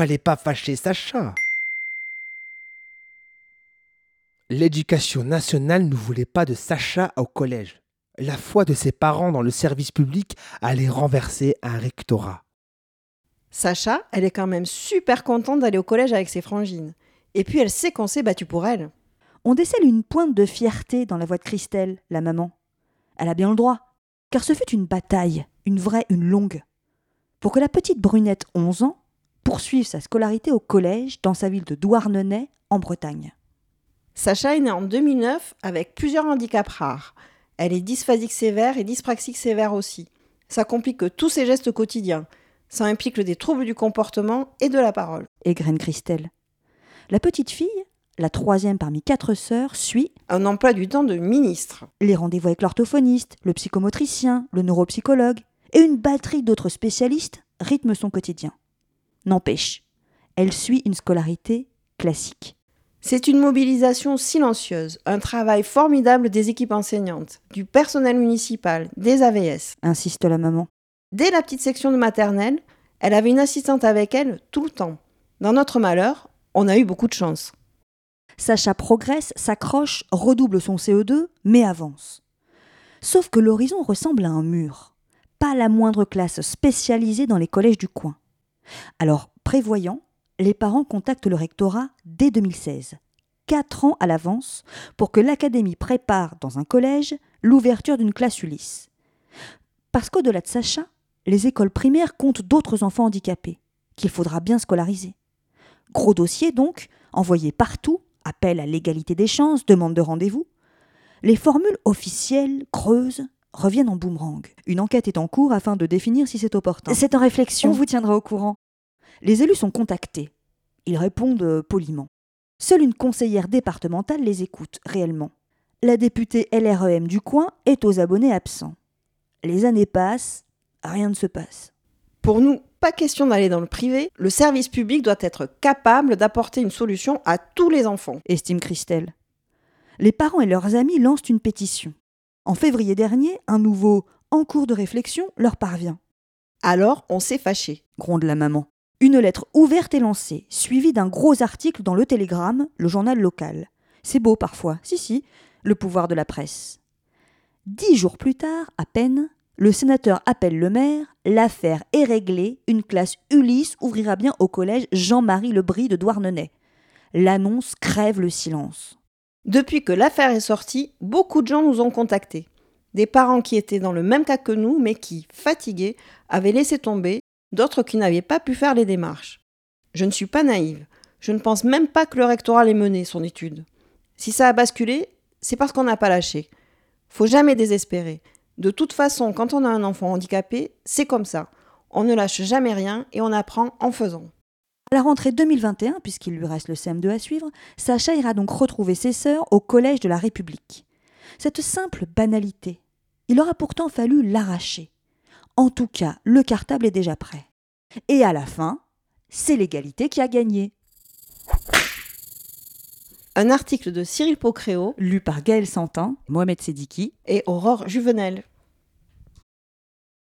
fallait pas fâcher Sacha. L'éducation nationale ne voulait pas de Sacha au collège. La foi de ses parents dans le service public allait renverser un rectorat. Sacha, elle est quand même super contente d'aller au collège avec ses frangines. Et puis elle sait qu'on s'est battu pour elle. On décèle une pointe de fierté dans la voix de Christelle, la maman. Elle a bien le droit, car ce fut une bataille, une vraie, une longue. Pour que la petite brunette, 11 ans, poursuive sa scolarité au collège dans sa ville de Douarnenez, en Bretagne. Sacha est née en 2009 avec plusieurs handicaps rares. Elle est dysphasique sévère et dyspraxique sévère aussi. Ça complique tous ses gestes quotidiens. Ça implique des troubles du comportement et de la parole. Et graine Christelle. La petite fille, la troisième parmi quatre sœurs, suit Un emploi du temps de ministre. les rendez-vous avec l'orthophoniste, le psychomotricien, le neuropsychologue, et une batterie d'autres spécialistes rythment son quotidien. N'empêche, elle suit une scolarité classique. C'est une mobilisation silencieuse, un travail formidable des équipes enseignantes, du personnel municipal, des AVS. insiste la maman. Dès la petite section de maternelle, elle avait une assistante avec elle tout le temps. Dans notre malheur, on a eu beaucoup de chance. Sacha progresse, s'accroche, redouble son CE2, mais avance. Sauf que l'horizon ressemble à un mur. Pas la moindre classe spécialisée dans les collèges du coin. Alors, prévoyant, les parents contactent le rectorat dès 2016, quatre ans à l'avance, pour que l'académie prépare dans un collège l'ouverture d'une classe Ulysse. Parce qu'au-delà de Sacha, les écoles primaires comptent d'autres enfants handicapés, qu'il faudra bien scolariser. Gros dossier donc, envoyé partout, appel à l'égalité des chances, demande de rendez-vous. Les formules officielles, creuses, reviennent en boomerang. Une enquête est en cours afin de définir si c'est opportun. C'est en réflexion. On vous tiendra au courant. Les élus sont contactés. Ils répondent euh, poliment. Seule une conseillère départementale les écoute réellement. La députée LREM du coin est aux abonnés absents. Les années passent, rien ne se passe. Pour nous, pas question d'aller dans le privé, le service public doit être capable d'apporter une solution à tous les enfants. estime Christelle. Les parents et leurs amis lancent une pétition. En février dernier, un nouveau en cours de réflexion leur parvient. Alors, on s'est fâché. gronde la maman. Une lettre ouverte est lancée, suivie d'un gros article dans le Télégramme, le journal local. C'est beau parfois, si si, le pouvoir de la presse. Dix jours plus tard, à peine, le sénateur appelle le maire, l'affaire est réglée, une classe Ulysse ouvrira bien au collège Jean-Marie Lebris de Douarnenez. L'annonce crève le silence. Depuis que l'affaire est sortie, beaucoup de gens nous ont contactés. Des parents qui étaient dans le même cas que nous, mais qui, fatigués, avaient laissé tomber, d'autres qui n'avaient pas pu faire les démarches. Je ne suis pas naïve. Je ne pense même pas que le rectorat ait mené son étude. Si ça a basculé, c'est parce qu'on n'a pas lâché. Faut jamais désespérer. De toute façon, quand on a un enfant handicapé, c'est comme ça. On ne lâche jamais rien et on apprend en faisant. À la rentrée 2021, puisqu'il lui reste le CM2 à suivre, Sacha ira donc retrouver ses sœurs au Collège de la République. Cette simple banalité, il aura pourtant fallu l'arracher. En tout cas, le cartable est déjà prêt. Et à la fin, c'est l'égalité qui a gagné. Un article de Cyril Pocréo Lu par Gaël Santin, Mohamed Sediki et Aurore Juvenel.